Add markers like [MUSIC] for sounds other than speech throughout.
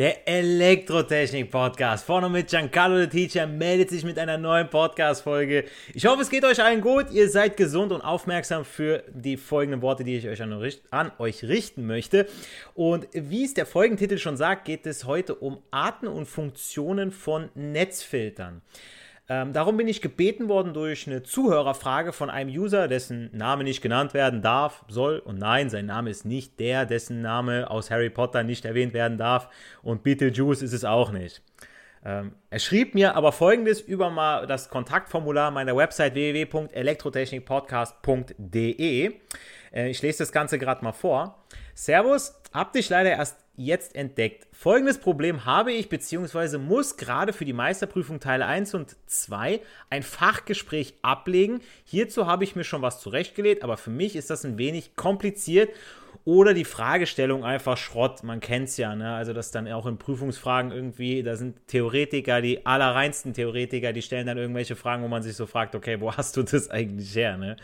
Der Elektrotechnik-Podcast vorne mit Giancarlo the Teacher meldet sich mit einer neuen Podcast-Folge. Ich hoffe, es geht euch allen gut. Ihr seid gesund und aufmerksam für die folgenden Worte, die ich euch an, an euch richten möchte. Und wie es der Folgentitel schon sagt, geht es heute um Arten und Funktionen von Netzfiltern. Ähm, darum bin ich gebeten worden durch eine Zuhörerfrage von einem User, dessen Name nicht genannt werden darf, soll. Und nein, sein Name ist nicht der, dessen Name aus Harry Potter nicht erwähnt werden darf. Und Beetlejuice ist es auch nicht. Ähm, er schrieb mir aber folgendes über mal das Kontaktformular meiner Website www.elektrotechnikpodcast.de. Äh, ich lese das Ganze gerade mal vor. Servus, hab dich leider erst jetzt entdeckt. Folgendes Problem habe ich bzw. muss gerade für die Meisterprüfung Teil 1 und 2 ein Fachgespräch ablegen. Hierzu habe ich mir schon was zurechtgelegt, aber für mich ist das ein wenig kompliziert oder die Fragestellung einfach Schrott. Man kennt es ja, ne? Also, dass dann auch in Prüfungsfragen irgendwie, da sind Theoretiker, die allerreinsten Theoretiker, die stellen dann irgendwelche Fragen, wo man sich so fragt, okay, wo hast du das eigentlich her, ne?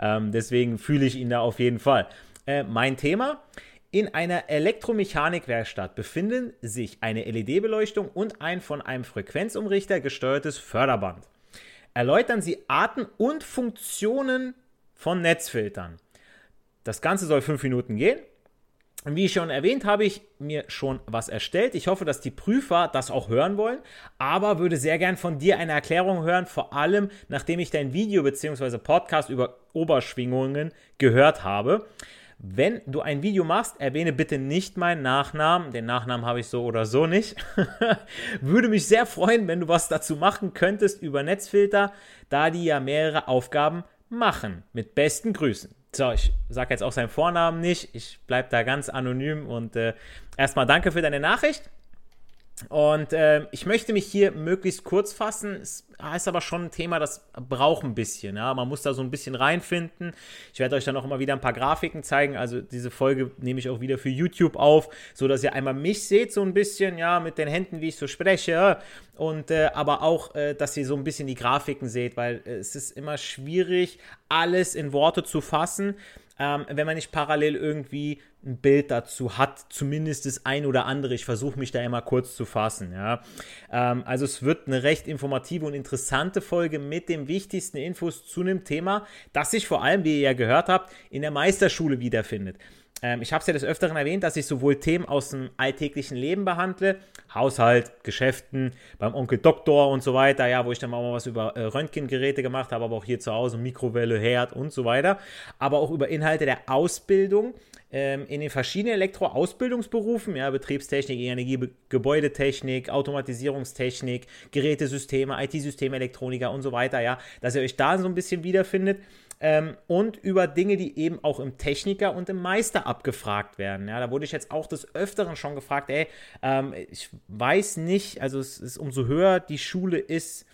Ähm, deswegen fühle ich ihn da auf jeden Fall. Äh, mein Thema. In einer Elektromechanikwerkstatt befinden sich eine LED-Beleuchtung und ein von einem Frequenzumrichter gesteuertes Förderband. Erläutern Sie Arten und Funktionen von Netzfiltern. Das Ganze soll fünf Minuten gehen. Wie schon erwähnt, habe ich mir schon was erstellt. Ich hoffe, dass die Prüfer das auch hören wollen, aber würde sehr gern von dir eine Erklärung hören, vor allem nachdem ich dein Video bzw. Podcast über Oberschwingungen gehört habe. Wenn du ein Video machst, erwähne bitte nicht meinen Nachnamen. Den Nachnamen habe ich so oder so nicht. [LAUGHS] Würde mich sehr freuen, wenn du was dazu machen könntest über Netzfilter, da die ja mehrere Aufgaben machen. Mit besten Grüßen. So, ich sage jetzt auch seinen Vornamen nicht. Ich bleibe da ganz anonym und äh, erstmal danke für deine Nachricht. Und äh, ich möchte mich hier möglichst kurz fassen. Es ist aber schon ein Thema, das braucht ein bisschen. Ja? Man muss da so ein bisschen reinfinden. Ich werde euch dann auch immer wieder ein paar Grafiken zeigen. Also diese Folge nehme ich auch wieder für YouTube auf, so dass ihr einmal mich seht so ein bisschen, ja, mit den Händen, wie ich so spreche. Und äh, aber auch, äh, dass ihr so ein bisschen die Grafiken seht, weil äh, es ist immer schwierig, alles in Worte zu fassen ähm, wenn man nicht parallel irgendwie ein Bild dazu hat, zumindest das ein oder andere. Ich versuche mich da immer kurz zu fassen. Ja. Ähm, also es wird eine recht informative und interessante Folge mit den wichtigsten Infos zu einem Thema, das sich vor allem, wie ihr ja gehört habt, in der Meisterschule wiederfindet. Ähm, ich habe es ja des Öfteren erwähnt, dass ich sowohl Themen aus dem alltäglichen Leben behandle, Haushalt, Geschäften, beim Onkel Doktor und so weiter, ja, wo ich dann mal was über äh, Röntgengeräte gemacht habe, aber auch hier zu Hause Mikrowelle, Herd und so weiter, aber auch über Inhalte der Ausbildung ähm, in den verschiedenen Elektroausbildungsberufen, ja, Betriebstechnik, Energie, Gebäudetechnik, Automatisierungstechnik, Gerätesysteme, IT-Systeme, Elektroniker und so weiter, ja, dass ihr euch da so ein bisschen wiederfindet ähm, und über Dinge, die eben auch im Techniker und im Meister abgefragt werden. Ja, da wurde ich jetzt auch des Öfteren schon gefragt, ey, ähm, ich weiß nicht, also es ist umso höher die Schule ist,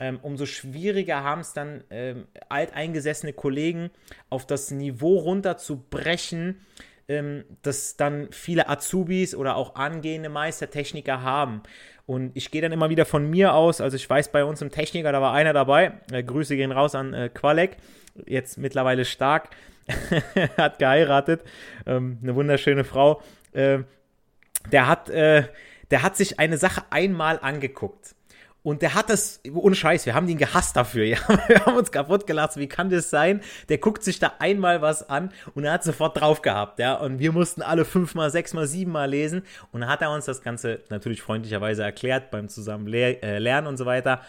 ähm, umso schwieriger haben es dann ähm, alteingesessene Kollegen auf das Niveau runterzubrechen, ähm, das dann viele Azubis oder auch angehende Meistertechniker haben. Und ich gehe dann immer wieder von mir aus, also ich weiß, bei uns im Techniker, da war einer dabei, äh, Grüße gehen raus an äh, Qualek, jetzt mittlerweile stark, [LAUGHS] hat geheiratet, ähm, eine wunderschöne Frau. Äh, der, hat, äh, der hat sich eine Sache einmal angeguckt. Und der hat das, ohne Scheiß, wir haben ihn gehasst dafür. [LAUGHS] Ja? Wir haben uns kaputt gelassen. Wie kann das sein? Der guckt sich da einmal was an und er hat sofort drauf gehabt. Ja? Und wir mussten alle fünfmal, sechsmal, siebenmal lesen. Und dann hat er uns das Ganze natürlich freundlicherweise erklärt beim zusammen äh, und so weiter.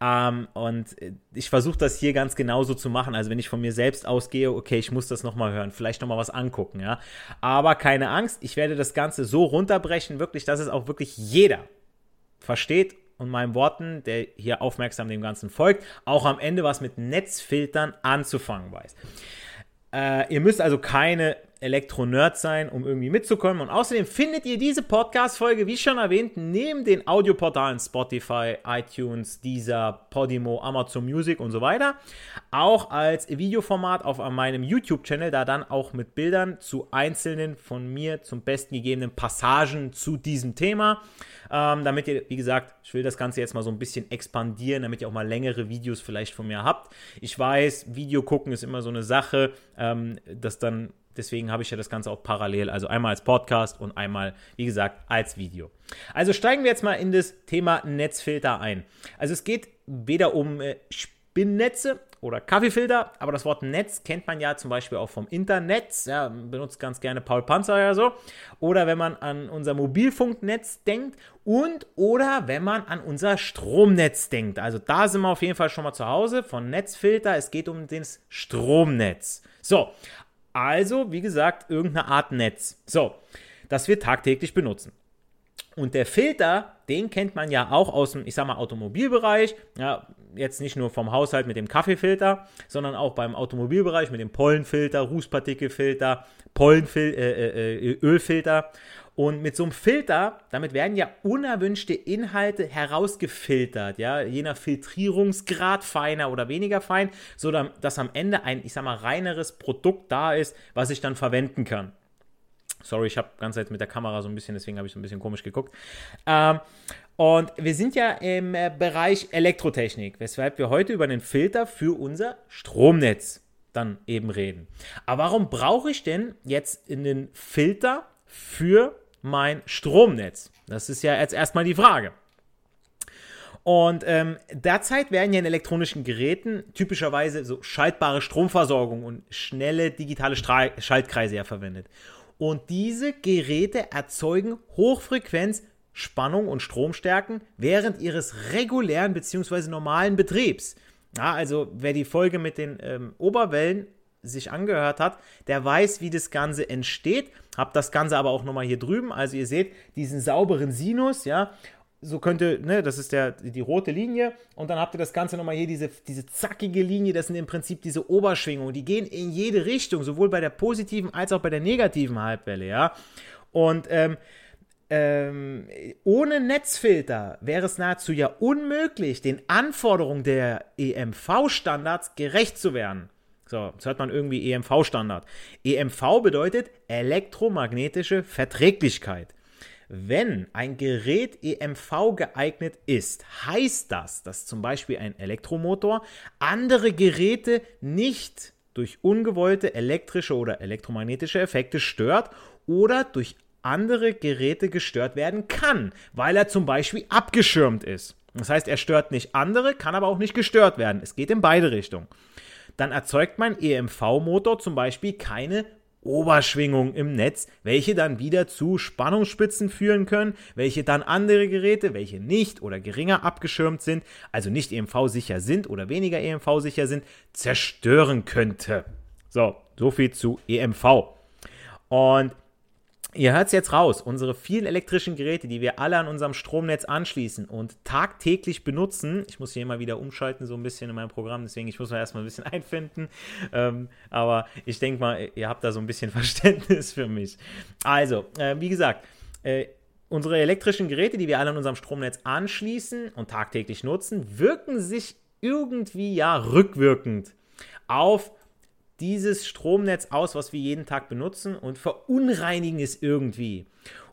Ähm, und ich versuche das hier ganz genauso zu machen. Also wenn ich von mir selbst ausgehe, okay, ich muss das nochmal hören, vielleicht nochmal was angucken, ja. Aber keine Angst, ich werde das Ganze so runterbrechen, wirklich, dass es auch wirklich jeder versteht und meinen Worten, der hier aufmerksam dem Ganzen folgt, auch am Ende was mit Netzfiltern anzufangen weiß. Äh, ihr müsst also keine Elektro-Nerd sein, um irgendwie mitzukommen. Und außerdem findet ihr diese Podcast-Folge, wie schon erwähnt, neben den Audioportalen Spotify, iTunes, Deezer, Podimo, Amazon Music und so weiter, auch als Videoformat auf meinem YouTube-Channel, da dann auch mit Bildern zu einzelnen von mir zum besten gegebenen Passagen zu diesem Thema. Ähm, damit ihr, wie gesagt, ich will das Ganze jetzt mal so ein bisschen expandieren, damit ihr auch mal längere Videos vielleicht von mir habt. Ich weiß, Video gucken ist immer so eine Sache, ähm, das dann Deswegen habe ich ja das Ganze auch parallel, also einmal als Podcast und einmal, wie gesagt, als Video. Also steigen wir jetzt mal in das Thema Netzfilter ein. Also es geht weder um äh, Spinnnetze oder Kaffeefilter, aber das Wort Netz kennt man ja zum Beispiel auch vom Internet, ja, benutzt ganz gerne Paul Panzer ja so, oder wenn man an unser Mobilfunknetz denkt und oder wenn man an unser Stromnetz denkt. Also da sind wir auf jeden Fall schon mal zu Hause von Netzfilter, es geht um das Stromnetz. So, also, wie gesagt, irgendeine Art Netz. So, das wir tagtäglich benutzen. Und der Filter, den kennt man ja auch aus dem, ich sag mal, Automobilbereich. Ja, jetzt nicht nur vom Haushalt mit dem Kaffeefilter, sondern auch beim Automobilbereich mit dem Pollenfilter, Rußpartikelfilter, Pollenfil äh, äh, äh Ölfilter. Und mit so einem Filter, damit werden ja unerwünschte Inhalte herausgefiltert, ja, je nach Filtrierungsgrad feiner oder weniger fein, so dass am Ende ein, ich sag mal, reineres Produkt da ist, was ich dann verwenden kann. Sorry, ich habe ganz Zeit mit der Kamera so ein bisschen, deswegen habe ich so ein bisschen komisch geguckt. Ähm, und wir sind ja im äh, Bereich Elektrotechnik, weshalb wir heute über einen Filter für unser Stromnetz dann eben reden. Aber warum brauche ich denn jetzt einen Filter für mein Stromnetz? Das ist ja jetzt erstmal die Frage. Und ähm, derzeit werden ja in elektronischen Geräten typischerweise so schaltbare Stromversorgung und schnelle digitale Stra Schaltkreise ja verwendet. Und diese Geräte erzeugen Hochfrequenz Spannung und Stromstärken während ihres regulären bzw. normalen Betriebs. Ja, also wer die Folge mit den ähm, Oberwellen sich angehört hat, der weiß, wie das Ganze entsteht. Habt das Ganze aber auch nochmal hier drüben. Also ihr seht diesen sauberen Sinus, ja. So könnte, ne, das ist der, die rote Linie. Und dann habt ihr das Ganze nochmal hier, diese, diese zackige Linie. Das sind im Prinzip diese Oberschwingungen. Die gehen in jede Richtung, sowohl bei der positiven als auch bei der negativen Halbwelle, ja. Und ähm, ähm, ohne Netzfilter wäre es nahezu ja unmöglich, den Anforderungen der EMV-Standards gerecht zu werden. So, jetzt hört man irgendwie EMV-Standard. EMV bedeutet elektromagnetische Verträglichkeit. Wenn ein Gerät EMV geeignet ist, heißt das, dass zum Beispiel ein Elektromotor andere Geräte nicht durch ungewollte elektrische oder elektromagnetische Effekte stört oder durch andere Geräte gestört werden kann, weil er zum Beispiel abgeschirmt ist. Das heißt, er stört nicht andere, kann aber auch nicht gestört werden. Es geht in beide Richtungen dann erzeugt mein EMV-Motor zum Beispiel keine Oberschwingung im Netz, welche dann wieder zu Spannungsspitzen führen können, welche dann andere Geräte, welche nicht oder geringer abgeschirmt sind, also nicht EMV-sicher sind oder weniger EMV-sicher sind, zerstören könnte. So, soviel zu EMV. Und Ihr hört es jetzt raus, unsere vielen elektrischen Geräte, die wir alle an unserem Stromnetz anschließen und tagtäglich benutzen, ich muss hier immer wieder umschalten so ein bisschen in meinem Programm, deswegen ich muss mal erstmal ein bisschen [LAUGHS] einfinden, ähm, aber ich denke mal, ihr habt da so ein bisschen [LAUGHS] Verständnis für mich. Also, äh, wie gesagt, äh, unsere elektrischen Geräte, die wir alle an unserem Stromnetz anschließen und tagtäglich nutzen, wirken sich irgendwie ja rückwirkend auf dieses Stromnetz aus, was wir jeden Tag benutzen und verunreinigen es irgendwie.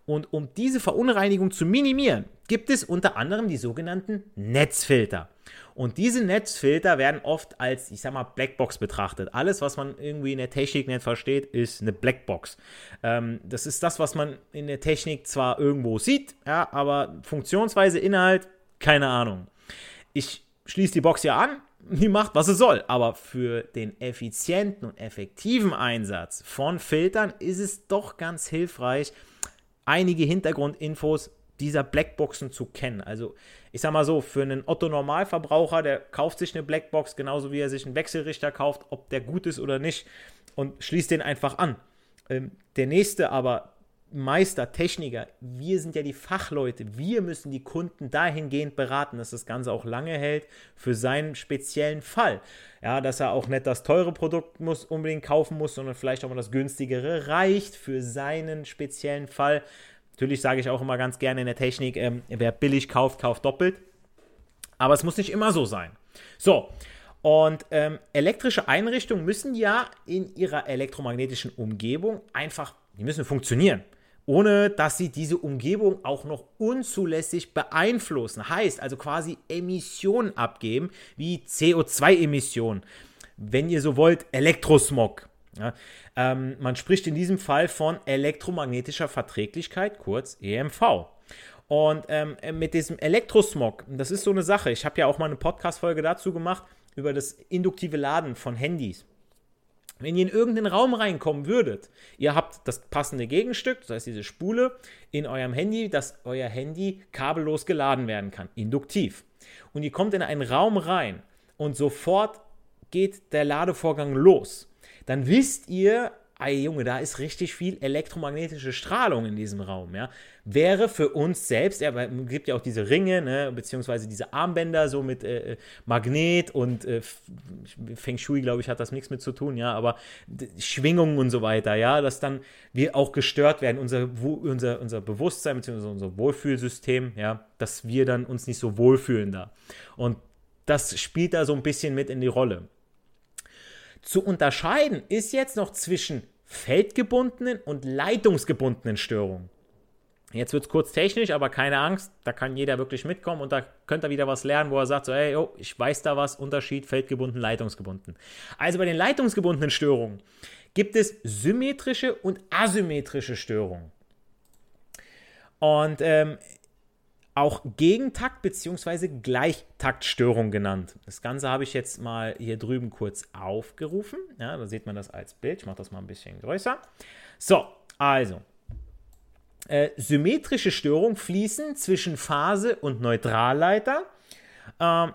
Und um diese Verunreinigung zu minimieren, gibt es unter anderem die sogenannten Netzfilter. Und diese Netzfilter werden oft als, ich sag mal, Blackbox betrachtet. Alles, was man irgendwie in der Technik nicht versteht, ist eine Blackbox. Ähm, das ist das, was man in der Technik zwar irgendwo sieht, ja, aber Funktionsweise, Inhalt, keine Ahnung. Ich schließe die Box ja an, die macht, was sie soll. Aber für den effizienten und effektiven Einsatz von Filtern ist es doch ganz hilfreich, einige Hintergrundinfos dieser Blackboxen zu kennen. Also ich sag mal so, für einen Otto-Normalverbraucher, der kauft sich eine Blackbox genauso wie er sich einen Wechselrichter kauft, ob der gut ist oder nicht und schließt den einfach an. Ähm, der nächste aber, Meister, Techniker, wir sind ja die Fachleute, wir müssen die Kunden dahingehend beraten, dass das Ganze auch lange hält für seinen speziellen Fall. Ja, dass er auch nicht das teure Produkt muss, unbedingt kaufen muss, sondern vielleicht auch mal das günstigere reicht für seinen speziellen Fall. Natürlich sage ich auch immer ganz gerne in der Technik, ähm, wer billig kauft, kauft doppelt. Aber es muss nicht immer so sein. So, und ähm, elektrische Einrichtungen müssen ja in ihrer elektromagnetischen Umgebung einfach, die müssen funktionieren ohne dass sie diese Umgebung auch noch unzulässig beeinflussen. Heißt also quasi Emissionen abgeben, wie CO2-Emissionen. Wenn ihr so wollt, Elektrosmog. Ja, ähm, man spricht in diesem Fall von elektromagnetischer Verträglichkeit, kurz EMV. Und ähm, mit diesem Elektrosmog, das ist so eine Sache. Ich habe ja auch mal eine Podcast-Folge dazu gemacht über das induktive Laden von Handys. Wenn ihr in irgendeinen Raum reinkommen würdet, ihr habt das passende Gegenstück, das heißt diese Spule, in eurem Handy, dass euer Handy kabellos geladen werden kann, induktiv. Und ihr kommt in einen Raum rein und sofort geht der Ladevorgang los. Dann wisst ihr, ey Junge, da ist richtig viel elektromagnetische Strahlung in diesem Raum, ja. Wäre für uns selbst, es gibt ja auch diese Ringe, ne, beziehungsweise diese Armbänder so mit äh, äh Magnet und äh, Feng Shui, glaube ich, hat das nichts mit zu tun, ja, aber Schwingungen und so weiter, ja, dass dann wir auch gestört werden, unser, unser, unser Bewusstsein, beziehungsweise unser Wohlfühlsystem, ja, dass wir dann uns nicht so wohlfühlen da. Und das spielt da so ein bisschen mit in die Rolle. Zu unterscheiden ist jetzt noch zwischen feldgebundenen und leitungsgebundenen Störungen. Jetzt wird es kurz technisch, aber keine Angst, da kann jeder wirklich mitkommen und da könnt ihr wieder was lernen, wo er sagt, so, hey, oh, ich weiß da was, Unterschied feldgebunden, leitungsgebunden. Also bei den leitungsgebundenen Störungen gibt es symmetrische und asymmetrische Störungen. Und ähm, auch Gegentakt bzw. Gleichtaktstörung genannt. Das Ganze habe ich jetzt mal hier drüben kurz aufgerufen. Ja, da sieht man das als Bild. Ich mache das mal ein bisschen größer. So, also. Äh, symmetrische Störungen fließen zwischen Phase und Neutralleiter. Ähm,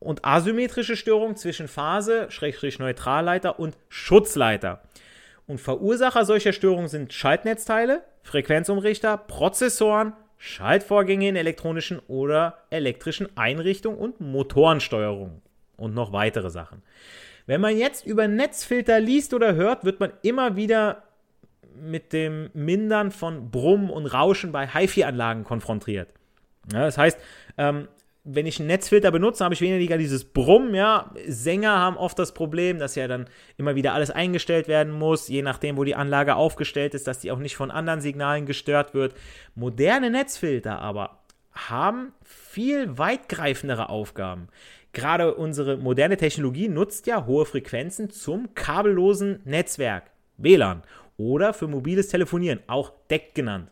und asymmetrische Störungen zwischen Phase, Schrägstrich Neutralleiter und Schutzleiter. Und Verursacher solcher Störungen sind Schaltnetzteile, Frequenzumrichter, Prozessoren, Schaltvorgänge in elektronischen oder elektrischen Einrichtungen und Motorensteuerung und noch weitere Sachen. Wenn man jetzt über Netzfilter liest oder hört, wird man immer wieder mit dem Mindern von Brummen und Rauschen bei HiFi-Anlagen konfrontiert. Ja, das heißt, ähm, wenn ich einen Netzfilter benutze, habe ich weniger dieses Brummen, ja. Sänger haben oft das Problem, dass ja dann immer wieder alles eingestellt werden muss, je nachdem, wo die Anlage aufgestellt ist, dass die auch nicht von anderen Signalen gestört wird. Moderne Netzfilter aber haben viel weitgreifendere Aufgaben. Gerade unsere moderne Technologie nutzt ja hohe Frequenzen zum kabellosen Netzwerk, WLAN, oder für mobiles Telefonieren, auch DEC genannt.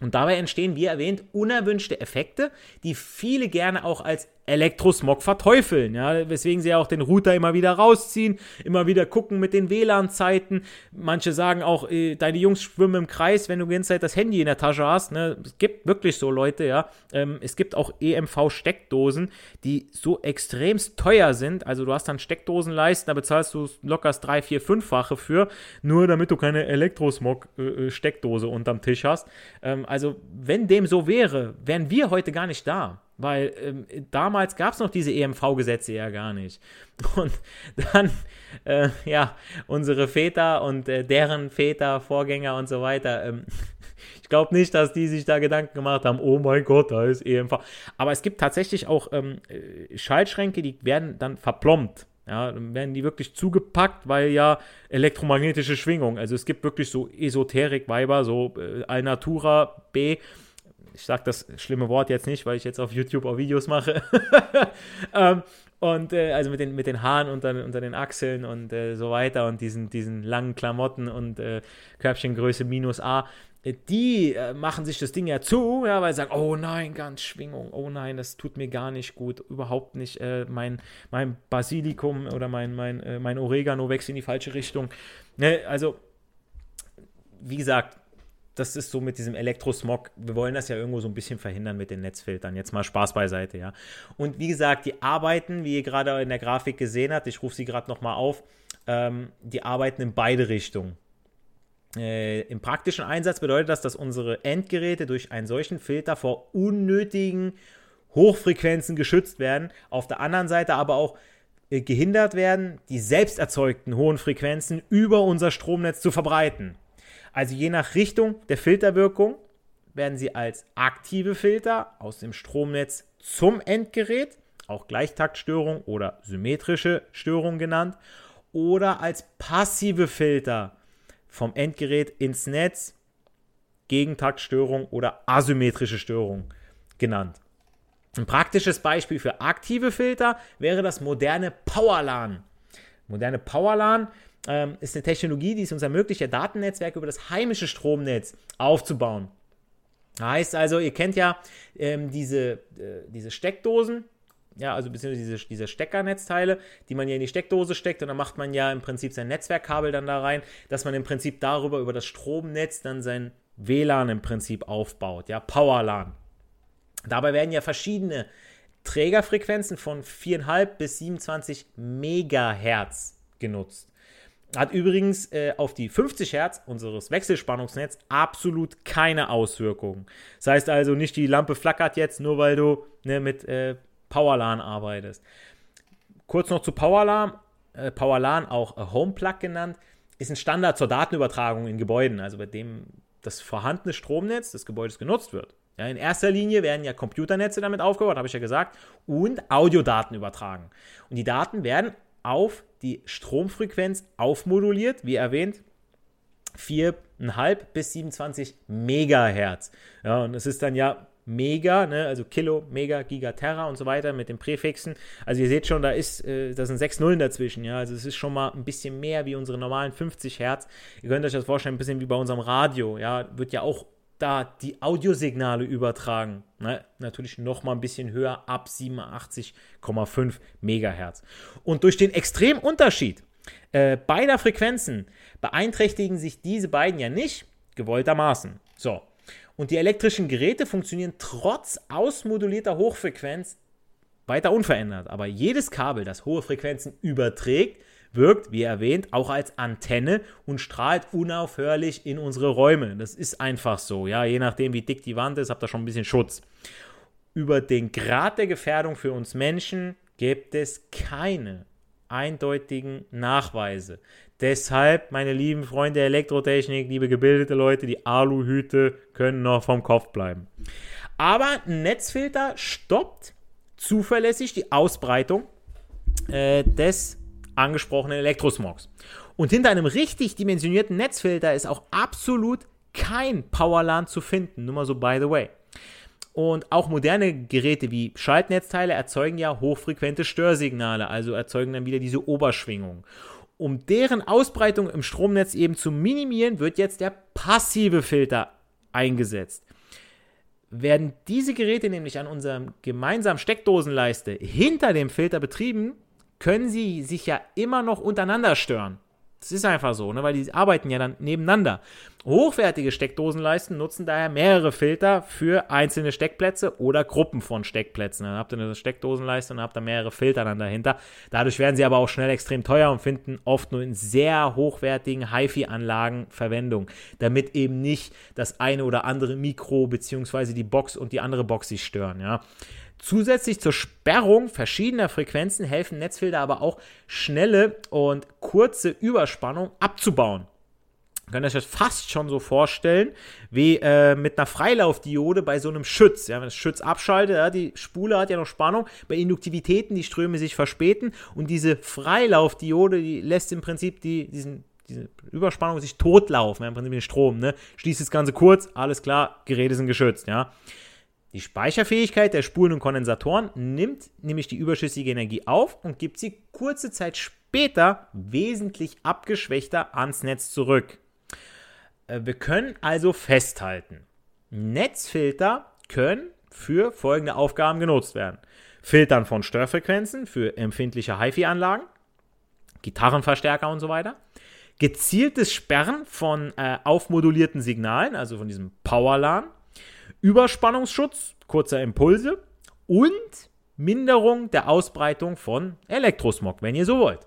Und dabei entstehen, wie erwähnt, unerwünschte Effekte, die viele gerne auch als Elektrosmog verteufeln, ja, weswegen sie ja auch den Router immer wieder rausziehen, immer wieder gucken mit den WLAN-Zeiten. Manche sagen auch, äh, deine Jungs schwimmen im Kreis, wenn du die ganze Zeit das Handy in der Tasche hast. Ne? Es gibt wirklich so Leute, ja. Ähm, es gibt auch EMV-Steckdosen, die so extremst teuer sind. Also du hast dann Steckdosenleisten, da bezahlst du locker 3, 4, 5-fache für, nur damit du keine Elektrosmog-Steckdose äh, äh unterm Tisch hast. Ähm, also wenn dem so wäre, wären wir heute gar nicht da. Weil ähm, damals gab es noch diese EMV-Gesetze ja gar nicht. Und dann, äh, ja, unsere Väter und äh, deren Väter, Vorgänger und so weiter, ähm, [LAUGHS] ich glaube nicht, dass die sich da Gedanken gemacht haben, oh mein Gott, da ist EMV. Aber es gibt tatsächlich auch ähm, äh, Schaltschränke, die werden dann verplombt. Ja, dann werden die wirklich zugepackt, weil ja elektromagnetische Schwingung. Also es gibt wirklich so Esoterik-Weiber, so äh, Alnatura B, ich sage das schlimme Wort jetzt nicht, weil ich jetzt auf YouTube auch Videos mache. [LAUGHS] ähm, und äh, also mit den, mit den Haaren unter, unter den Achseln und äh, so weiter und diesen, diesen langen Klamotten und äh, Körbchengröße minus A. die äh, machen sich das Ding ja zu, ja, weil sie sagen, oh nein, ganz Schwingung, oh nein, das tut mir gar nicht gut, überhaupt nicht. Äh, mein, mein Basilikum oder mein, mein, äh, mein Oregano wächst in die falsche Richtung. Ne, also, wie gesagt, das ist so mit diesem Elektrosmog. Wir wollen das ja irgendwo so ein bisschen verhindern mit den Netzfiltern. Jetzt mal Spaß beiseite, ja. Und wie gesagt, die arbeiten, wie ihr gerade in der Grafik gesehen habt, ich rufe sie gerade nochmal auf, ähm, die arbeiten in beide Richtungen. Äh, Im praktischen Einsatz bedeutet das, dass unsere Endgeräte durch einen solchen Filter vor unnötigen Hochfrequenzen geschützt werden. Auf der anderen Seite aber auch äh, gehindert werden, die selbst erzeugten hohen Frequenzen über unser Stromnetz zu verbreiten. Also je nach Richtung der Filterwirkung werden sie als aktive Filter aus dem Stromnetz zum Endgerät, auch Gleichtaktstörung oder symmetrische Störung genannt, oder als passive Filter vom Endgerät ins Netz, Gegentaktstörung oder asymmetrische Störung genannt. Ein praktisches Beispiel für aktive Filter wäre das moderne PowerLAN. Moderne PowerLAN ähm, ist eine Technologie, die es uns ermöglicht, ihr Datennetzwerk über das heimische Stromnetz aufzubauen. Heißt also, ihr kennt ja ähm, diese, äh, diese Steckdosen, ja, also beziehungsweise diese, diese Steckernetzteile, die man ja in die Steckdose steckt und dann macht man ja im Prinzip sein Netzwerkkabel dann da rein, dass man im Prinzip darüber, über das Stromnetz dann sein WLAN im Prinzip aufbaut, ja, PowerLAN. Dabei werden ja verschiedene Trägerfrequenzen von 4,5 bis 27 Megahertz genutzt. Hat übrigens äh, auf die 50 Hertz unseres Wechselspannungsnetz absolut keine Auswirkungen. Das heißt also nicht, die Lampe flackert jetzt, nur weil du ne, mit äh, PowerLAN arbeitest. Kurz noch zu PowerLAN. Äh, PowerLAN, auch HomePlug genannt, ist ein Standard zur Datenübertragung in Gebäuden, also bei dem das vorhandene Stromnetz des Gebäudes genutzt wird. Ja, in erster Linie werden ja Computernetze damit aufgebaut, habe ich ja gesagt, und Audiodaten übertragen. Und die Daten werden auf die Stromfrequenz aufmoduliert, wie erwähnt, 4,5 bis 27 Megahertz. Ja, und es ist dann ja Mega, ne, also Kilo, Mega, Giga, Terra und so weiter mit den Präfixen. Also ihr seht schon, da ist, äh, da sind sechs Nullen dazwischen, ja. Also es ist schon mal ein bisschen mehr wie unsere normalen 50 Hertz. Ihr könnt euch das vorstellen, ein bisschen wie bei unserem Radio, ja. Wird ja auch da die Audiosignale übertragen. Ne? Natürlich noch mal ein bisschen höher, ab 87,5 Megahertz. Und durch den extremen Unterschied äh, beider Frequenzen beeinträchtigen sich diese beiden ja nicht gewolltermaßen. So, und die elektrischen Geräte funktionieren trotz ausmodulierter Hochfrequenz weiter unverändert. Aber jedes Kabel, das hohe Frequenzen überträgt, wirkt, wie erwähnt, auch als Antenne und strahlt unaufhörlich in unsere Räume. Das ist einfach so, ja, je nachdem, wie dick die Wand ist, habt ihr schon ein bisschen Schutz. Über den Grad der Gefährdung für uns Menschen gibt es keine eindeutigen Nachweise. Deshalb, meine lieben Freunde der Elektrotechnik, liebe gebildete Leute, die Aluhüte können noch vom Kopf bleiben. Aber ein Netzfilter stoppt zuverlässig die Ausbreitung äh, des angesprochenen Elektrosmogs. Und hinter einem richtig dimensionierten Netzfilter ist auch absolut kein Powerlan zu finden. Nur mal so by the way. Und auch moderne Geräte wie Schaltnetzteile erzeugen ja hochfrequente Störsignale, also erzeugen dann wieder diese Oberschwingung. Um deren Ausbreitung im Stromnetz eben zu minimieren, wird jetzt der passive Filter eingesetzt. Werden diese Geräte nämlich an unserem gemeinsamen Steckdosenleiste hinter dem Filter betrieben, können sie sich ja immer noch untereinander stören. Das ist einfach so, ne? weil die arbeiten ja dann nebeneinander. Hochwertige Steckdosenleisten nutzen daher mehrere Filter für einzelne Steckplätze oder Gruppen von Steckplätzen. Dann habt ihr eine Steckdosenleiste und habt da mehrere Filter dann dahinter. Dadurch werden sie aber auch schnell extrem teuer und finden oft nur in sehr hochwertigen HiFi-Anlagen Verwendung, damit eben nicht das eine oder andere Mikro bzw. die Box und die andere Box sich stören. Ja? Zusätzlich zur Sperrung verschiedener Frequenzen helfen Netzfilter aber auch schnelle und kurze Überspannung abzubauen. Ihr könnt euch das fast schon so vorstellen, wie äh, mit einer Freilaufdiode bei so einem Schütz. Ja, wenn das Schütz abschaltet, ja, die Spule hat ja noch Spannung, bei Induktivitäten die Ströme sich verspäten und diese Freilaufdiode, die lässt im Prinzip die, diesen, diese Überspannung sich totlaufen, ja, im Prinzip den Strom. Ne? Schließt das Ganze kurz, alles klar, Geräte sind geschützt. Ja. Die Speicherfähigkeit der Spulen und Kondensatoren nimmt nämlich die überschüssige Energie auf und gibt sie kurze Zeit später wesentlich abgeschwächter ans Netz zurück. äh, wir können also festhalten, Netzfilter können für folgende Aufgaben genutzt werden. Filtern von Störfrequenzen für empfindliche HiFi-Anlagen, Gitarrenverstärker und so weiter. Gezieltes Sperren von äh, aufmodulierten Signalen, also von diesem Powerlan. Überspannungsschutz kurzer Impulse und Minderung der Ausbreitung von Elektrosmog, wenn ihr so wollt.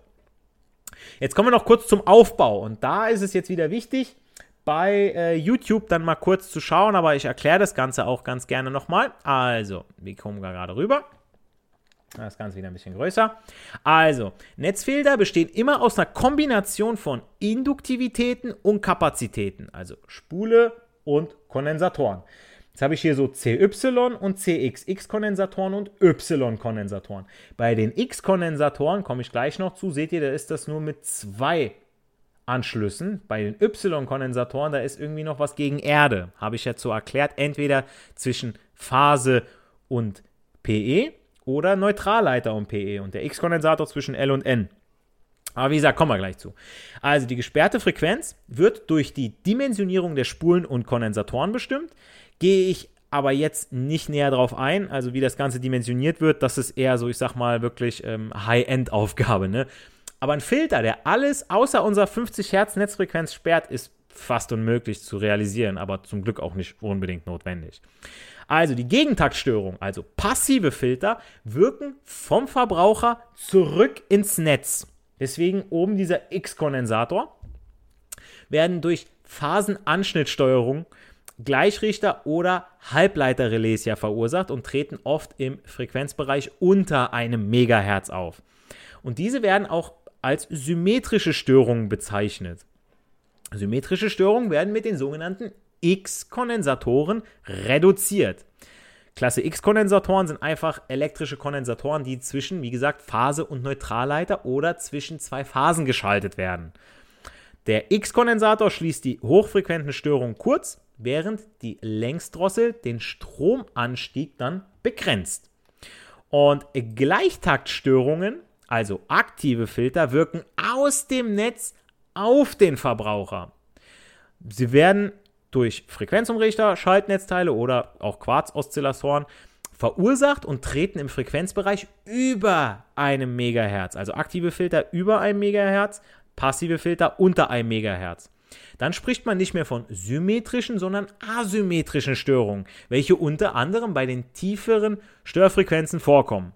Jetzt kommen wir noch kurz zum Aufbau und da ist es jetzt wieder wichtig, bei äh, YouTube dann mal kurz zu schauen, aber ich erkläre das Ganze auch ganz gerne nochmal. Also, wir kommen gerade rüber. Das Ganze wieder ein bisschen größer. Also, Netzfilter bestehen immer aus einer Kombination von Induktivitäten und Kapazitäten, also Spule und Kondensatoren. Jetzt habe ich hier so CY und CX, X-Kondensatoren und Y-Kondensatoren. Bei den X-Kondensatoren komme ich gleich noch zu, seht ihr, da ist das nur mit zwei Anschlüssen. Bei den Y-Kondensatoren, da ist irgendwie noch was gegen Erde, habe ich jetzt so erklärt, entweder zwischen Phase und PE oder Neutralleiter und PE und der X-Kondensator zwischen L und N. Aber wie gesagt, kommen wir gleich zu. Also die gesperrte Frequenz wird durch die Dimensionierung der Spulen und Kondensatoren bestimmt. Gehe ich aber jetzt nicht näher drauf ein, also wie das Ganze dimensioniert wird, das ist eher so, ich sag mal, wirklich ähm, High-End-Aufgabe. Ne? Aber ein Filter, der alles außer unserer 50 Hertz Netzfrequenz sperrt, ist fast unmöglich zu realisieren, aber zum Glück auch nicht unbedingt notwendig. Also die Gegentaktstörung, also passive Filter, wirken vom Verbraucher zurück ins Netz. Deswegen oben dieser X-Kondensator werden durch Phasenanschnittsteuerung Gleichrichter oder Halbleiterrelais ja verursacht und treten oft im Frequenzbereich unter einem Megahertz auf. Und diese werden auch als symmetrische Störungen bezeichnet. Symmetrische Störungen werden mit den sogenannten X-Kondensatoren reduziert. Klasse X-Kondensatoren sind einfach elektrische Kondensatoren, die zwischen, wie gesagt, Phase und Neutralleiter oder zwischen zwei Phasen geschaltet werden. Der X-Kondensator schließt die hochfrequenten Störungen kurz, während die Längsdrossel den Stromanstieg dann begrenzt. Und Gleichtaktstörungen, also aktive Filter, wirken aus dem Netz auf den Verbraucher. Sie werden durch Frequenzumrichter, Schaltnetzteile oder auch Quarzoszillatoren verursacht und treten im Frequenzbereich über einem Megahertz. Also aktive Filter über einem Megahertz, passive Filter unter einem Megahertz. Dann spricht man nicht mehr von symmetrischen, sondern asymmetrischen Störungen, welche unter anderem bei den tieferen Störfrequenzen vorkommen.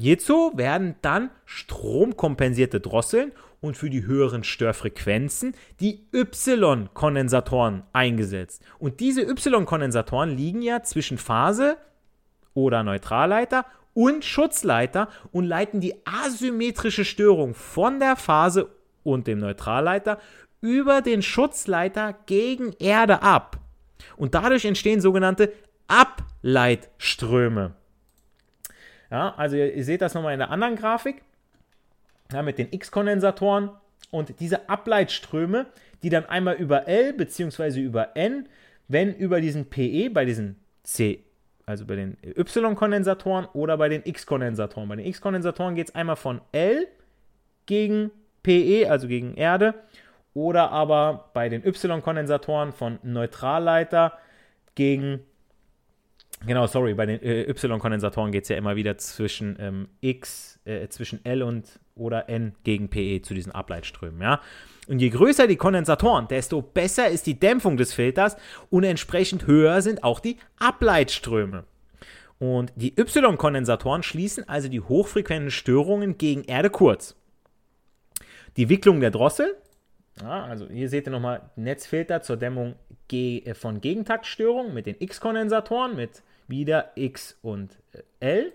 Hierzu werden dann stromkompensierte Drosseln und für die höheren Störfrequenzen die Y-Kondensatoren eingesetzt. Und diese Y-Kondensatoren liegen ja zwischen Phase oder Neutralleiter und Schutzleiter und leiten die asymmetrische Störung von der Phase und dem Neutralleiter über den Schutzleiter gegen Erde ab. Und dadurch entstehen sogenannte Ableitströme. Ja, also ihr, ihr seht das nochmal in der anderen Grafik ja, mit den X-Kondensatoren und diese Ableitströme, die dann einmal über L bzw. über N, wenn über diesen PE bei diesen C, also bei den Y-Kondensatoren oder bei den X-Kondensatoren. Bei den X-Kondensatoren geht es einmal von L gegen PE, also gegen Erde, oder aber bei den Y-Kondensatoren von Neutralleiter gegen Genau, sorry, bei den äh, Y-Kondensatoren geht es ja immer wieder zwischen ähm, X, äh, zwischen L und oder N gegen PE zu diesen Ableitströmen, ja. Und je größer die Kondensatoren, desto besser ist die Dämpfung des Filters und entsprechend höher sind auch die Ableitströme. Und die Y-Kondensatoren schließen also die hochfrequenten Störungen gegen Erde kurz. Die Wicklung der Drossel, ja, also hier seht ihr nochmal Netzfilter zur Dämmung äh, von Gegentaktstörungen mit den X-Kondensatoren, mit wieder X und äh, L,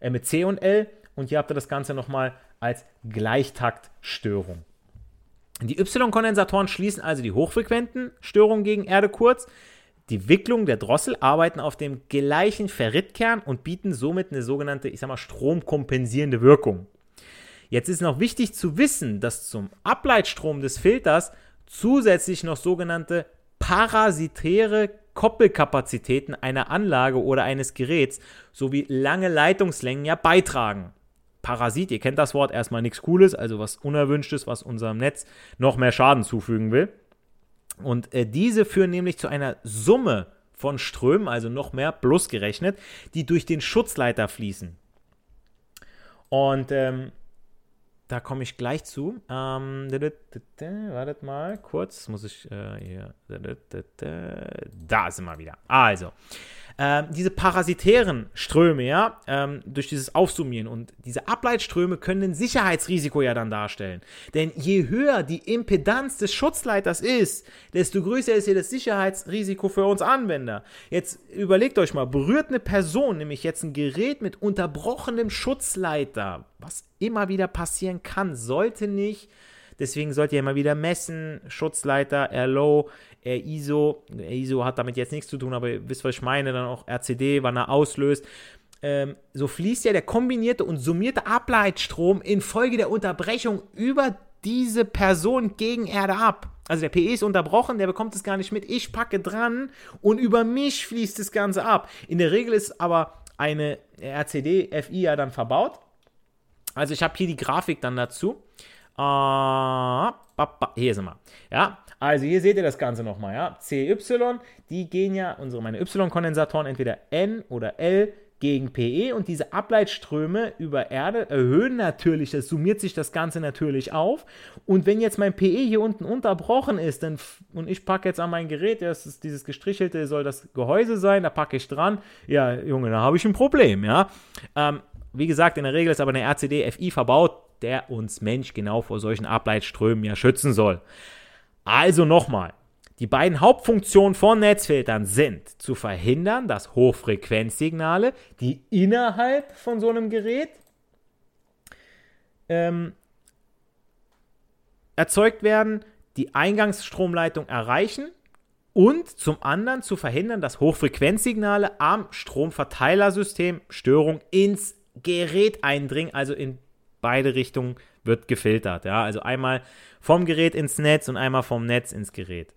äh, mit C und L. Und hier habt ihr das Ganze nochmal als Gleichtaktstörung. Die Y-Kondensatoren schließen also die hochfrequenten Störungen gegen Erde kurz. Die Wicklung der Drossel arbeiten auf dem gleichen Ferritkern und bieten somit eine sogenannte, ich sag mal, stromkompensierende Wirkung. Jetzt ist noch wichtig zu wissen, dass zum Ableitstrom des Filters zusätzlich noch sogenannte parasitäre Koppelkapazitäten einer Anlage oder eines Geräts sowie lange Leitungslängen ja beitragen. Parasit, ihr kennt das Wort, erstmal nichts Cooles, also was Unerwünschtes, was unserem Netz noch mehr Schaden zufügen will. Und äh, diese führen nämlich zu einer Summe von Strömen, also noch mehr plus gerechnet, die durch den Schutzleiter fließen. Und ähm, da komme ich gleich zu. Ähm, wartet mal kurz, muss ich äh, hier. Da sind wir wieder. Also, ähm, diese parasitären Ströme, ja, ähm, durch dieses Aufsummieren und diese Ableitströme können ein Sicherheitsrisiko ja dann darstellen. Denn je höher die Impedanz des Schutzleiters ist, desto größer ist ja das Sicherheitsrisiko für uns Anwender. Jetzt überlegt euch mal, berührt eine Person nämlich jetzt ein Gerät mit unterbrochenem Schutzleiter, was immer wieder passieren kann, sollte nicht Deswegen sollt ihr immer wieder messen, Schutzleiter, RLO, ISO. ISO hat damit jetzt nichts zu tun, aber ihr wisst, was ich meine, dann auch RCD, wann er auslöst. Ähm, so fließt ja der kombinierte und summierte Ableitstrom infolge der Unterbrechung über diese Person gegen Erde ab. Also der PE ist unterbrochen, der bekommt es gar nicht mit. Ich packe dran und über mich fließt das Ganze ab. In der Regel ist aber eine RCD FI ja dann verbaut. Also ich habe hier die Grafik dann dazu. Uh, hier sind wir. Ja, also hier seht ihr das Ganze nochmal. Ja, CY, die gehen ja, unsere meine Y-Kondensatoren, entweder N oder L gegen PE und diese Ableitströme über Erde erhöhen natürlich, das summiert sich das Ganze natürlich auf. Und wenn jetzt mein PE hier unten unterbrochen ist dann, und ich packe jetzt an mein Gerät, das ist dieses gestrichelte, soll das Gehäuse sein, da packe ich dran, ja, Junge, da habe ich ein Problem, ja. Ähm, wie gesagt, in der Regel ist aber eine RCD FI verbaut, der uns Mensch genau vor solchen Ableitströmen ja schützen soll. Also nochmal. Die beiden Hauptfunktionen von Netzfiltern sind zu verhindern, dass Hochfrequenzsignale, die innerhalb von so einem Gerät ähm, erzeugt werden, die Eingangsstromleitung erreichen und zum anderen zu verhindern, dass Hochfrequenzsignale am Stromverteilersystem Störung ins Gerät eindringen, also in beide Richtungen wird gefiltert. Ja? Also einmal vom Gerät ins Netz und einmal vom Netz ins Gerät.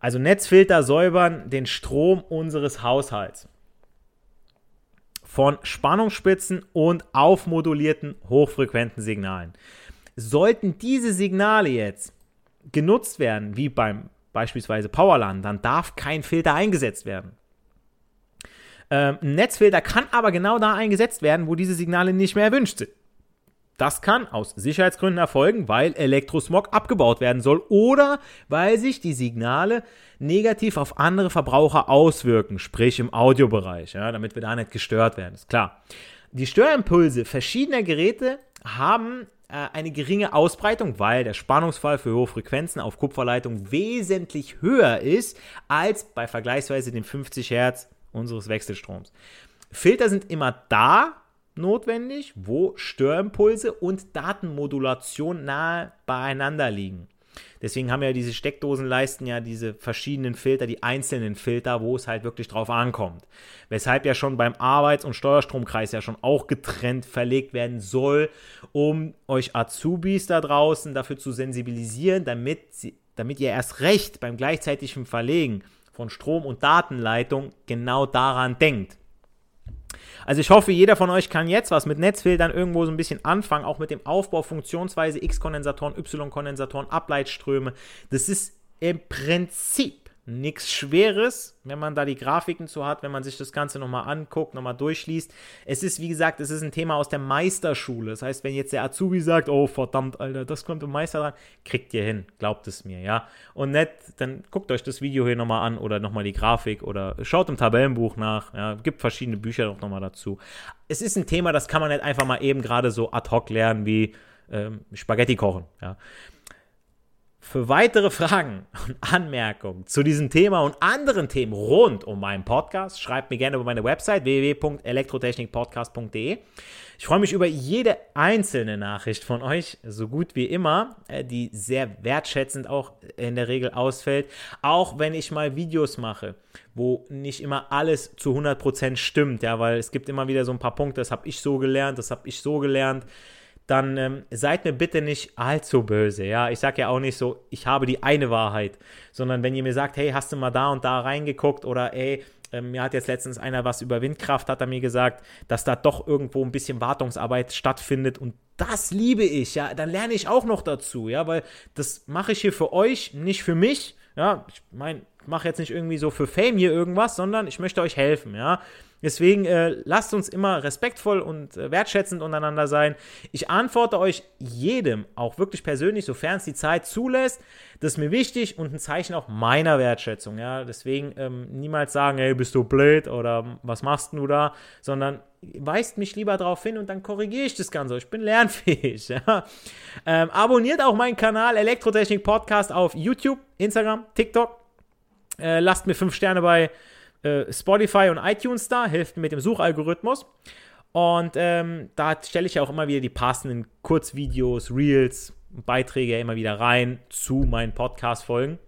Also Netzfilter säubern den Strom unseres Haushalts von Spannungsspitzen und aufmodulierten hochfrequenten Signalen. Sollten diese Signale jetzt genutzt werden, wie beim beispielsweise Powerland, dann darf kein Filter eingesetzt werden. Ähm, ein Netzfilter kann aber genau da eingesetzt werden, wo diese Signale nicht mehr erwünscht sind. Das kann aus Sicherheitsgründen erfolgen, weil Elektrosmog abgebaut werden soll oder weil sich die Signale negativ auf andere Verbraucher auswirken, sprich im Audiobereich, ja, damit wir da nicht gestört werden, ist klar. Die Störimpulse verschiedener Geräte haben äh, eine geringe Ausbreitung, weil der Spannungsfall für hohe Frequenzen auf Kupferleitung wesentlich höher ist als bei vergleichsweise den 50 Hertz unseres Wechselstroms. Filter sind immer da, notwendig, wo Störimpulse und Datenmodulation nahe beieinander liegen. Deswegen haben ja diese Steckdosenleisten ja diese verschiedenen Filter, die einzelnen Filter, wo es halt wirklich drauf ankommt. Weshalb ja schon beim Arbeits- und Steuerstromkreis ja schon auch getrennt verlegt werden soll, um euch Azubis da draußen dafür zu sensibilisieren, damit, sie, damit ihr erst recht beim gleichzeitigen Verlegen von Strom- und Datenleitung genau daran denkt. Also ich hoffe, jeder von euch kann jetzt was mit Netzfiltern irgendwo so ein bisschen anfangen, auch mit dem Aufbau Funktionsweise X-Kondensatoren, Y-Kondensatoren, Ableitströme. Das ist im Prinzip nichts Schweres, wenn man da die Grafiken zu hat, wenn man sich das Ganze nochmal anguckt, nochmal durchliest. Es ist, wie gesagt, es ist ein Thema aus der Meisterschule. Das heißt, wenn jetzt der Azubi sagt, oh verdammt, Alter, das kommt im Meister dran, kriegt ihr hin, glaubt es mir, ja. Und nett, dann guckt euch das Video hier nochmal an oder nochmal die Grafik oder schaut im Tabellenbuch nach, ja, gibt verschiedene Bücher auch nochmal dazu. Es ist ein Thema, das kann man nicht einfach mal eben gerade so ad hoc lernen wie ähm, Spaghetti kochen, ja. Für weitere Fragen und Anmerkungen zu diesem Thema und anderen Themen rund um meinen Podcast, schreibt mir gerne über meine Website www.elektrotechnikpodcast.de. Ich freue mich über jede einzelne Nachricht von euch, so gut wie immer, äh, die sehr wertschätzend auch in der Regel ausfällt. Auch wenn ich mal Videos mache, wo nicht immer alles zu 100% stimmt, ja, weil es gibt immer wieder so ein paar Punkte, das habe ich so gelernt, das habe ich so gelernt dann ähm, seid mir bitte nicht allzu böse. Ja, ich sage ja auch nicht so, ich habe die eine Wahrheit, sondern wenn ihr mir sagt, hey, hast du mal da und da reingeguckt oder ey, ähm, mir hat jetzt letztens einer was über Windkraft, hat er mir gesagt, dass da doch irgendwo ein bisschen Wartungsarbeit stattfindet und das liebe ich, ja, dann lerne ich auch noch dazu, ja, weil das mache ich hier für euch, nicht für mich, Ja, ich meine, ich mache jetzt nicht irgendwie so für Fame hier irgendwas, sondern ich möchte euch helfen, ja. Deswegen äh, lasst uns immer respektvoll und äh, wertschätzend untereinander sein. Ich antworte euch jedem, auch wirklich persönlich, sofern es die Zeit zulässt. Das ist mir wichtig und ein Zeichen auch meiner Wertschätzung. Ja? Deswegen ähm, niemals sagen, hey, bist du blöd oder was machst du da, sondern weist mich lieber darauf hin und dann korrigiere ich das Ganze. Ich bin lernfähig. [LAUGHS] Ja? Ähm, abonniert auch meinen Kanal Elektrotechnik Podcast auf YouTube, Instagram, TikTok. Äh, lasst mir fünf Sterne bei äh, Spotify und iTunes da, hilft mit dem Suchalgorithmus. Und ähm, da stelle ich auch immer wieder die passenden Kurzvideos, Reels, Beiträge immer wieder rein zu meinen Podcast-Folgen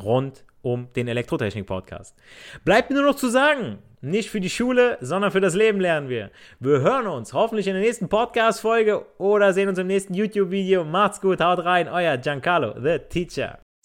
rund um den Elektrotechnik-Podcast. Bleibt mir nur noch zu sagen, nicht für die Schule, sondern für das Leben lernen wir. Wir hören uns hoffentlich in der nächsten Podcast-Folge oder sehen uns im nächsten YouTube-Video. Macht's gut, haut rein, euer Giancarlo, the Teacher.